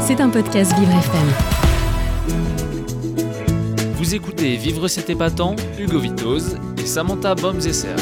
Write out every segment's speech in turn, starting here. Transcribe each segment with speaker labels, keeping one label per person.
Speaker 1: C'est un podcast Vivre FM.
Speaker 2: Vous écoutez Vivre cet épatant, Hugo Vitoz et Samantha Bomzesser.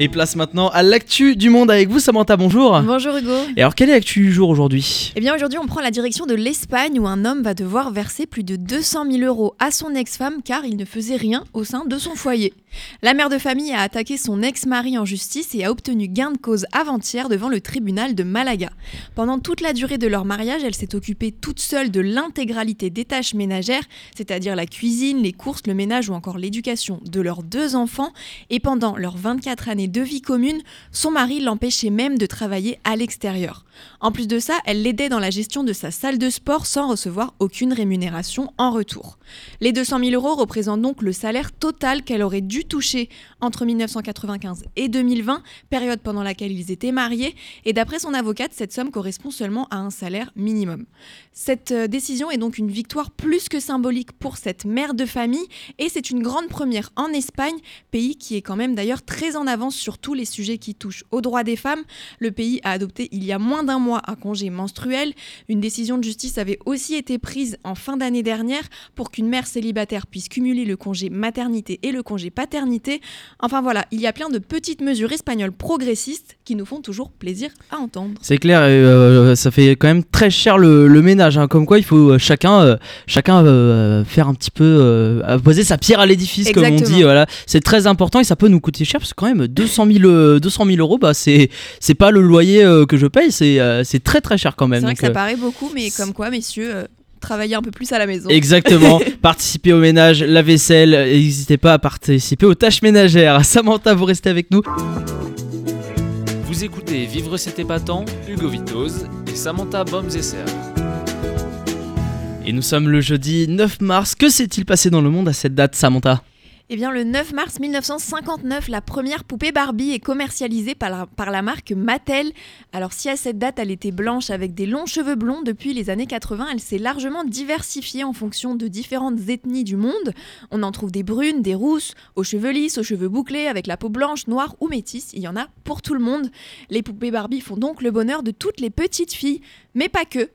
Speaker 3: Et place maintenant à l'actu du monde avec vous, Samantha, bonjour.
Speaker 4: Bonjour Hugo.
Speaker 3: Et alors, quelle est l'actu du jour aujourd'hui?
Speaker 4: Eh bien aujourd'hui on prend la direction de l'Espagne où un homme va devoir verser plus de 200 000 euros à son ex-femme car il ne faisait rien au sein de son foyer. La mère de famille a attaqué son ex-mari en justice et a obtenu gain de cause avant-hier devant le tribunal de Malaga. Pendant toute la durée de leur mariage, elle s'est occupée toute seule de l'intégralité des tâches ménagères, c'est-à-dire la cuisine, les courses, le ménage ou encore l'éducation de leurs deux enfants. Et pendant leurs 24 années de vie commune, son mari l'empêchait même de travailler à l'extérieur. En plus de ça, elle l'aidait dans la gestion de sa salle de sport sans recevoir aucune rémunération en retour. Les 200 000 euros représentent donc le salaire total qu'elle aurait dû toucher entre 1995 et 2020, période pendant laquelle ils étaient mariés, et d'après son avocate, cette somme correspond seulement à un salaire minimum. Cette euh, décision est donc une victoire plus que symbolique pour cette mère de famille, et c'est une grande première en Espagne, pays qui est quand même d'ailleurs très en avance sur tous les sujets qui touchent aux droits des femmes. Le pays a adopté il y a moins d'un mois un congé menstruel. Une décision de justice avait aussi été prise en fin d'année dernière pour qu'une mère célibataire puisse cumuler le congé maternité et le congé paternité. Enfin voilà, il y a plein de petites mesures espagnoles progressistes qui nous font toujours plaisir à entendre.
Speaker 3: C'est clair, et, euh, ça fait quand même très cher le, le ménage, hein, comme quoi il faut euh, chacun, euh, chacun euh, faire un petit peu, poser sa pierre à l'édifice, comme on dit. Voilà, c'est très important et ça peut nous coûter cher parce que quand même 200 000, euh, 200 000 euros, bah c'est, c'est pas le loyer euh, que je paye, c'est, euh, c'est très très cher quand même.
Speaker 4: C'est vrai
Speaker 3: Donc,
Speaker 4: que ça
Speaker 3: euh,
Speaker 4: paraît beaucoup, mais comme quoi, messieurs, euh, travaillez un peu plus à la maison.
Speaker 3: Exactement. Participer au ménage, la vaisselle. N'hésitez pas à participer aux tâches ménagères. Samantha, vous restez avec nous.
Speaker 2: Vous écoutez Vivre cet épatant, Hugo Vitoz et Samantha Bomzesser.
Speaker 3: Et nous sommes le jeudi 9 mars. Que s'est-il passé dans le monde à cette date, Samantha?
Speaker 4: Eh bien, le 9 mars 1959, la première poupée Barbie est commercialisée par la, par la marque Mattel. Alors, si à cette date, elle était blanche avec des longs cheveux blonds, depuis les années 80, elle s'est largement diversifiée en fonction de différentes ethnies du monde. On en trouve des brunes, des rousses, aux cheveux lisses, aux cheveux bouclés, avec la peau blanche, noire ou métisse. Il y en a pour tout le monde. Les poupées Barbie font donc le bonheur de toutes les petites filles, mais pas que.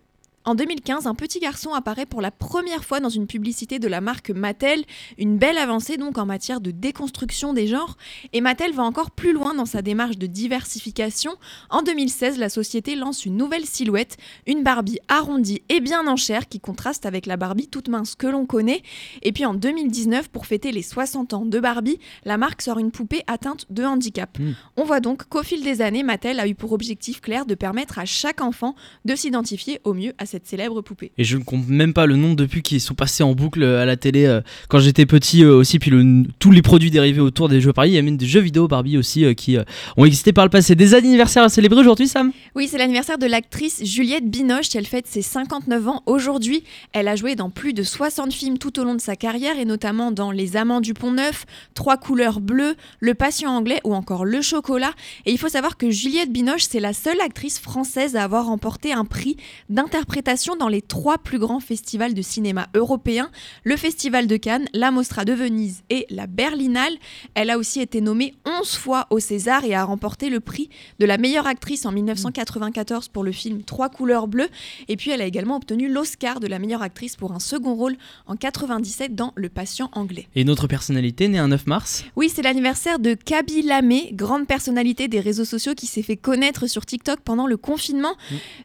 Speaker 4: En 2015, un petit garçon apparaît pour la première fois dans une publicité de la marque Mattel, une belle avancée donc en matière de déconstruction des genres, et Mattel va encore plus loin dans sa démarche de diversification. En 2016, la société lance une nouvelle silhouette, une Barbie arrondie et bien en chair qui contraste avec la Barbie toute mince que l'on connaît. Et puis en 2019, pour fêter les 60 ans de Barbie, la marque sort une poupée atteinte de handicap.
Speaker 3: Mm.
Speaker 4: On voit donc qu'au fil des années, Mattel a eu pour objectif clair de permettre à chaque enfant de s'identifier au mieux à cette célèbre poupée.
Speaker 3: Et je ne compte même pas le nombre de pubs qui sont passés en boucle à la télé euh, quand j'étais petit euh, aussi. Puis le- tous les produits dérivés autour des jeux Barbie. Il y a même des jeux vidéo Barbie aussi euh, qui euh, ont existé par le passé. Des anniversaires à célébrer aujourd'hui, Sam?
Speaker 4: Oui, c'est l'anniversaire de l'actrice Juliette Binoche. Elle fête ses 59 ans aujourd'hui. Elle a joué dans plus de 60 films tout au long de sa carrière et notamment dans Les Amants du Pont Neuf, Trois couleurs bleues, Le Patient anglais ou encore Le Chocolat. Et il faut savoir que Juliette Binoche, c'est la seule actrice française à avoir remporté un prix d'interprétation dans les trois plus grands festivals de cinéma européens, le Festival de Cannes, la Mostra de Venise et la Berlinale. Elle a aussi été nommée 11 fois au César et a remporté le prix de la meilleure actrice en 1994 pour le film Trois couleurs bleues. Et puis elle a également obtenu l'Oscar de la meilleure actrice pour un second rôle en 97 dans Le Patient anglais.
Speaker 3: Et une autre personnalité née un 9 mars?
Speaker 4: Oui, c'est l'anniversaire de Kaby Lamé, grande personnalité des réseaux sociaux qui s'est fait connaître sur TikTok pendant le confinement.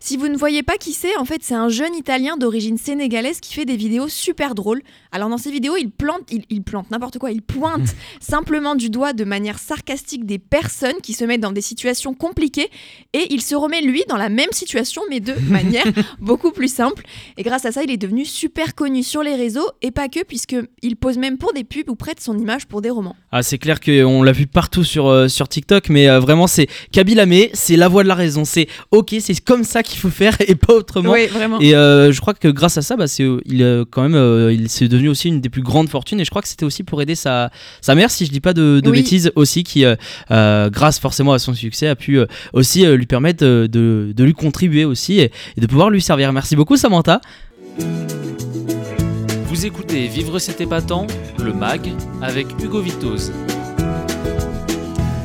Speaker 4: Si vous ne voyez pas qui c'est, en fait, c'est un jeune italien d'origine sénégalaise qui fait des vidéos super drôles. Alors dans ces vidéos, il plante, il, il plante n'importe quoi, il pointe simplement du doigt de manière sarcastique des personnes qui se mettent dans des situations compliquées et il se remet lui dans la même situation mais de manière beaucoup plus simple. Et grâce à ça, il est devenu super connu sur les réseaux et pas que puisque il pose même pour des pubs ou prête son image pour des romans.
Speaker 3: Ah, c'est clair qu'on l'a vu partout sur, euh, sur TikTok, mais euh, vraiment, c'est Kaby Lamé, c'est la voix de la raison. C'est ok, c'est comme ça qu'il faut faire et pas autrement.
Speaker 4: Oui, vraiment.
Speaker 3: Et euh, je crois que grâce à ça, bah, c'est, il, euh, quand même, euh, il s'est devenu aussi une des plus grandes fortunes. Et je crois que c'était aussi pour aider sa, sa mère, si je dis pas de, de
Speaker 4: Oui.
Speaker 3: bêtises, aussi, qui, euh, grâce forcément à son succès, a pu euh, aussi euh, lui permettre de, de lui contribuer aussi et, et de pouvoir lui servir. Merci beaucoup, Samantha.
Speaker 2: Vous écoutez Vivre cet épatant, le MAG, avec Hugo Vitoz.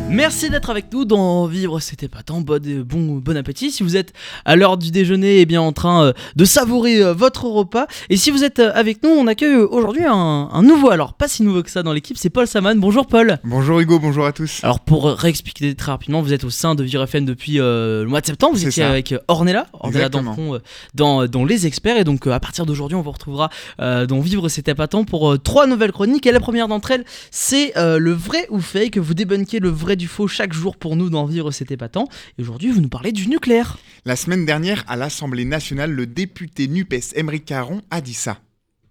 Speaker 3: Merci d'être avec nous dans Vivre c'était pas tant bon, bon, bon appétit. Si vous êtes à l'heure du déjeuner et eh bien en train euh, de savourer euh, votre repas. Et si vous êtes euh, avec nous on accueille aujourd'hui un, un, nouveau alors pas si nouveau que ça dans l'équipe c'est Paul Saman. Bonjour Paul.
Speaker 5: Bonjour Hugo. Bonjour à tous.
Speaker 3: Alors pour réexpliquer très rapidement vous êtes au sein de Vivre FM depuis le mois de septembre. Vous étiez avec Ornella Ornella Dampron dans, dans les experts. Et donc à partir d'aujourd'hui on vous retrouvera dans Vivre c'était pas tant pour trois nouvelles chroniques. Et la première d'entre elles c'est le vrai ou fake. Vous débunkez le vrai du faux chaque jour pour nous d'en vivre, c'était pas tant. Et aujourd'hui, vous nous parlez du nucléaire.
Speaker 5: La semaine dernière, à l'Assemblée nationale, le député NUPES Emery Caron a dit ça.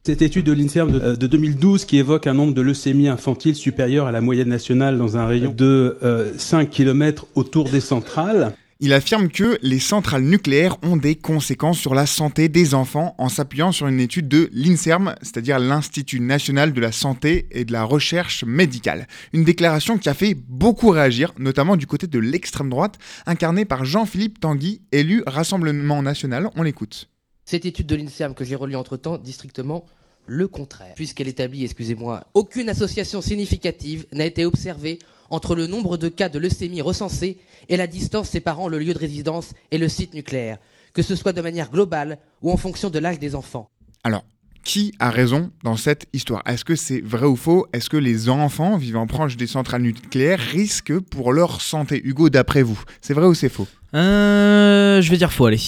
Speaker 6: Cette étude de l'INSERM de, 2012 qui évoque un nombre de leucémies infantiles supérieur à la moyenne nationale dans un rayon de 5 euh, km autour des centrales.
Speaker 5: Il affirme que les centrales nucléaires ont des conséquences sur la santé des enfants en s'appuyant sur une étude de l'INSERM, c'est-à-dire l'Institut national de la santé et de la recherche médicale. Une déclaration qui a fait beaucoup réagir, notamment du côté de l'extrême droite, incarné par Jean-Philippe Tanguy, élu Rassemblement national. On l'écoute.
Speaker 7: Cette étude de l'INSERM que j'ai relue entre-temps dit strictement le contraire, puisqu'elle établit, excusez-moi, aucune association significative n'a été observée entre le nombre de cas de leucémie recensés et la distance séparant le lieu de résidence et le site nucléaire, que ce soit de manière globale ou en fonction de l'âge des enfants.
Speaker 5: Alors, qui a raison dans cette histoire? Est-ce que c'est vrai ou faux? Est-ce que les enfants vivant proche des centrales nucléaires risquent pour leur santé? Hugo, d'après vous, c'est vrai ou c'est faux?
Speaker 3: Euh, Je vais dire faux, allez.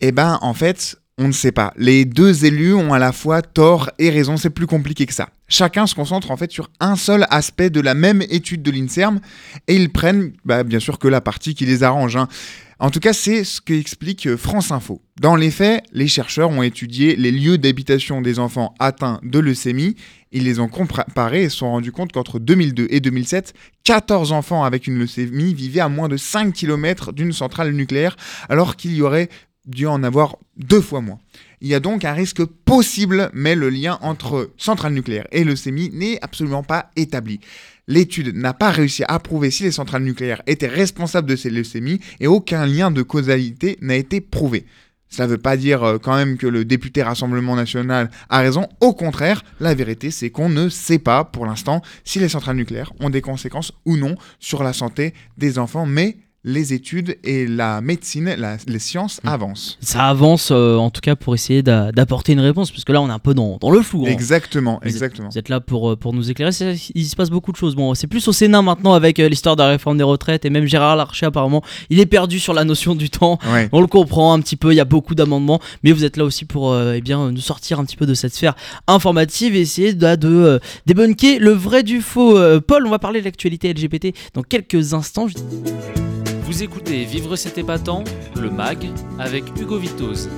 Speaker 5: Eh ben, en fait, on ne sait pas. Les deux élus ont à la fois tort et raison, c'est plus compliqué que ça. Chacun se concentre en fait sur un seul aspect de la même étude de l'INSERM et ils prennent bah, bien sûr que la partie qui les arrange. Hein. En tout cas, c'est ce qu'explique euh, France Info. Dans les faits, les chercheurs ont étudié les lieux d'habitation des enfants atteints de leucémie. Ils les ont comparés et se sont rendus compte qu'entre 2002 et 2007, 14 enfants avec une leucémie vivaient à moins de 5 km d'une centrale nucléaire, alors qu'il y aurait dû en avoir deux fois moins. Il y a donc un risque possible, mais le lien entre centrale nucléaire et leucémie n'est absolument pas établi. L'étude n'a pas réussi à prouver si les centrales nucléaires étaient responsables de ces leucémies et aucun lien de causalité n'a été prouvé. Ça ne veut pas dire euh, quand même que le député Rassemblement national a raison. Au contraire, la vérité, c'est qu'on ne sait pas pour l'instant si les centrales nucléaires ont des conséquences ou non sur la santé des enfants, mais les études et la médecine, les sciences mm. avancent.
Speaker 3: Ça avance euh, en tout cas pour essayer d'apporter une réponse, parce que là on est un peu dans, le flou.
Speaker 5: Hein. Exactement, exactement.
Speaker 3: vous êtes là pour, euh, pour nous éclairer. Il se passe beaucoup de choses. Bon, c'est plus au Sénat maintenant avec euh, l'histoire de la réforme des retraites et même Gérard Larcher apparemment, il est perdu sur la notion du temps. On le comprend un petit peu, il y a beaucoup d'amendements, mais vous êtes là aussi pour eh bien, nous sortir un petit peu de cette sphère informative et essayer de, de débunker le vrai du faux. Paul, on va parler de l'actualité LGBT dans quelques instants.
Speaker 2: Vous écoutez Vivre cet épatant, le MAG, avec Hugo Vitoz.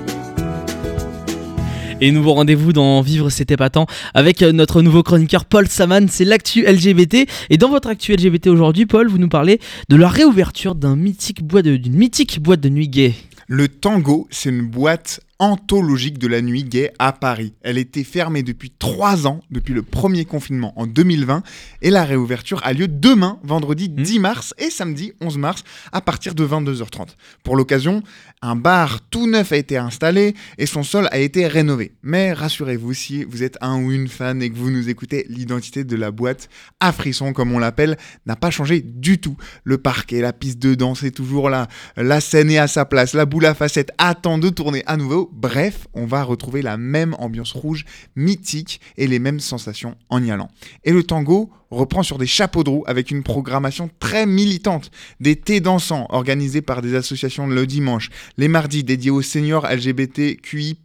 Speaker 3: Et nouveau rendez-vous dans Vivre cet épatant avec euh, notre nouveau chroniqueur Paul Saman, c'est l'actu LGBT. Et dans votre actu LGBT aujourd'hui, Paul, vous nous parlez de la réouverture d'un mythique boîte d'une mythique boîte de nuit gay.
Speaker 5: Le Tango, c'est une boîte anthologique de la nuit gay à Paris. Elle était fermée depuis trois ans, depuis le premier confinement en 2020, et la réouverture a lieu demain, vendredi 10 mmh. mars et samedi 11 mars, à partir de 22h30. Pour l'occasion, un bar tout neuf a été installé et son sol a été rénové. Mais rassurez-vous, si vous êtes un ou une fan et que vous nous écoutez, l'identité de la boîte à frisson, comme on l'appelle, n'a pas changé du tout. Le parquet, la piste de danse est toujours là, la scène est à sa place, la boule à facettes attend de tourner à nouveau Bref, on va retrouver la même ambiance rouge mythique et les mêmes sensations en y allant. Et le tango reprend sur des chapeaux de roue avec une programmation très militante. Des thés dansants organisés par des associations le dimanche, les mardis dédiés aux seniors LGBTQI+,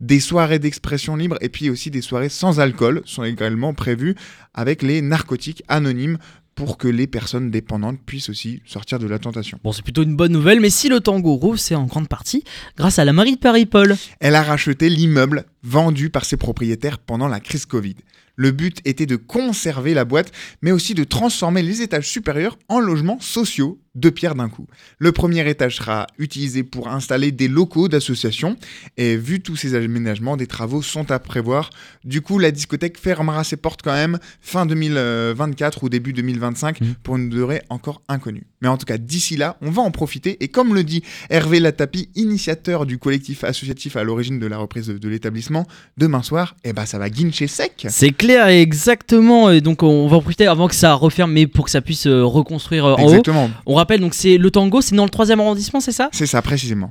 Speaker 5: des soirées d'expression libre et puis aussi des soirées sans alcool sont également prévues avec les narcotiques anonymes pour que les personnes dépendantes puissent aussi sortir de la tentation.
Speaker 3: Bon, c'est plutôt une bonne nouvelle, mais si le tango roule, c'est en grande partie grâce à la mairie de Paris, Paul.
Speaker 5: Elle a racheté l'immeuble vendu par ses propriétaires pendant la crise Covid. Le but était de conserver la boîte, mais aussi de transformer les étages supérieurs en logements sociaux, deux pierres d'un coup. Le premier étage sera utilisé pour installer des locaux d'associations, et vu tous ces aménagements, des travaux sont à prévoir. Du coup, la discothèque fermera ses portes quand même fin 2024 ou début 2025 mmh. pour une durée encore inconnue. Mais en tout cas, d'ici là, on va en profiter, et comme le dit Hervé Latapi, initiateur du collectif associatif à l'origine de la reprise de l'établissement, l'établissement, demain soir, eh ben, ça va guincher sec.
Speaker 3: C'est clair, exactement. Et donc on va en profiter avant que ça referme, mais pour que ça puisse euh, reconstruire euh, en haut.
Speaker 5: Exactement.
Speaker 3: On rappelle donc c'est le tango, c'est dans le troisième arrondissement, c'est ça?
Speaker 5: C'est ça, précisément.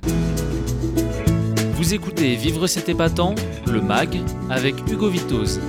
Speaker 2: Vous écoutez Vivre c'est épatant, le MAG, avec Hugo Vitoz.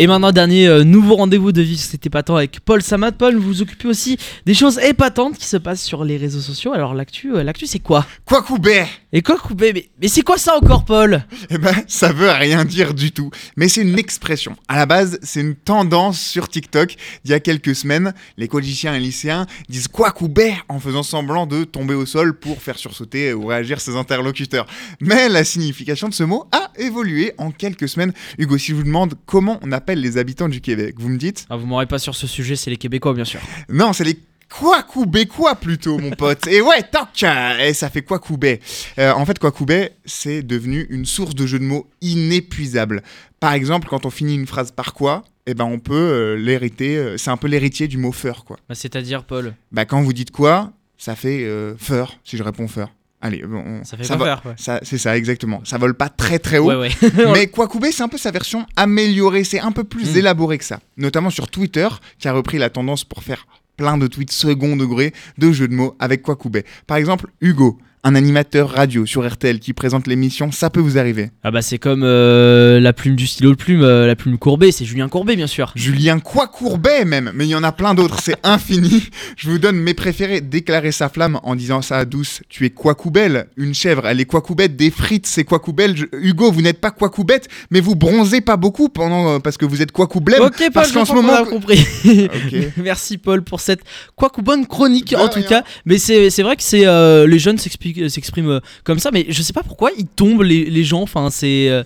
Speaker 3: Et maintenant, dernier euh, nouveau rendez-vous de Vivre c'était épatant avec Paul Samat. Paul, vous vous occupez aussi des choses épatantes qui se passent sur les réseaux sociaux. Alors l'actu, euh, l'actu c'est quoi?
Speaker 5: Quoi couper
Speaker 3: Et quoi couper Mais, mais c'est quoi ça encore, Paul?
Speaker 5: Eh ben, ça veut rien dire du tout. Mais c'est une expression. À la base, c'est une tendance sur TikTok. Il y a quelques semaines, les collégiens et lycéens disent quoi couper en faisant semblant de tomber au sol pour faire sursauter ou réagir ses interlocuteurs. Mais la signification de ce mot a évolué en quelques semaines. Hugo, si je vous demande comment on appelle les habitants du Québec, vous me dites
Speaker 3: ah, Vous m'aurez pas sur ce sujet, c'est les Québécois, bien sûr.
Speaker 5: Non, c'est les Kwakubécois plutôt, mon pote. Et ouais, toc Et ça fait Kwakubé. Euh, en fait, Kwakubé, c'est devenu une source de jeux de mots inépuisable. Par exemple, quand on finit une phrase par quoi, eh ben on peut euh, l'hériter. euh, c'est un peu l'héritier du mot feur, quoi.
Speaker 3: Bah, C'est-à-dire, Paul?
Speaker 5: Bah quand vous dites quoi, ça fait euh, feur, si je réponds feur. Allez, bon, on-
Speaker 3: Ça fait
Speaker 5: ça va-
Speaker 3: ouais.
Speaker 5: ça- c'est ça, exactement. Ça vole pas très très haut.
Speaker 3: Ouais, ouais.
Speaker 5: Mais Kwakubé, c'est un peu sa version améliorée, c'est un peu plus
Speaker 3: Mm.
Speaker 5: élaboré que ça. Notamment sur Twitter, qui a repris la tendance pour faire plein de tweets second degré de jeux de mots avec Kwakubé. Par exemple, Hugo, un animateur radio sur RTL qui présente l'émission, ça peut vous arriver.
Speaker 3: Ah bah c'est comme euh, la plume du stylo de plume, euh, la plume courbée, c'est Julien Courbet bien sûr.
Speaker 5: Julien Quacourbet même, mais il y en a plein d'autres, c'est infini. Je vous donne mes préférés. Déclarer sa flamme en disant ça à douce. Tu es Quacoubelle, une chèvre, elle est Quacoubette, des frites, c'est Quacoubelle. Je- Hugo, vous n'êtes pas Quacoubette, mais vous bronzez pas beaucoup pendant euh, parce que vous êtes Quacoublem.
Speaker 3: Ok Paul,
Speaker 5: parce
Speaker 3: je
Speaker 5: qu'en ce moment,
Speaker 3: a compris. Merci Paul pour cette quoi bonne chronique en tout
Speaker 5: rien.
Speaker 3: cas. Mais c'est c'est vrai que c'est les jeunes s'expliquent- s'expriment euh, comme ça, mais je sais pas pourquoi ils tombent les, les gens. Enfin c'est euh,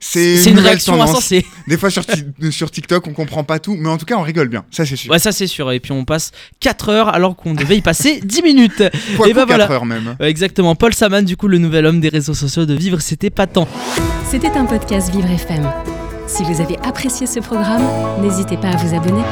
Speaker 5: c'est
Speaker 3: une réaction insensée.
Speaker 5: Des fois sur, sur TikTok, on comprend pas tout, mais en tout cas, on rigole bien. Ça, c'est sûr.
Speaker 3: Ouais ça c'est sûr. Et puis on passe 4 heures alors qu'on devait y passer 10 minutes.
Speaker 5: Quacou,
Speaker 3: et bah voilà.
Speaker 5: 4 heures même.
Speaker 3: Exactement. Paul Saman du coup le nouvel homme des réseaux sociaux de vivre c'était pas tant.
Speaker 1: C'était un podcast Vivre FM. Si vous avez apprécié ce programme, n'hésitez pas à vous abonner.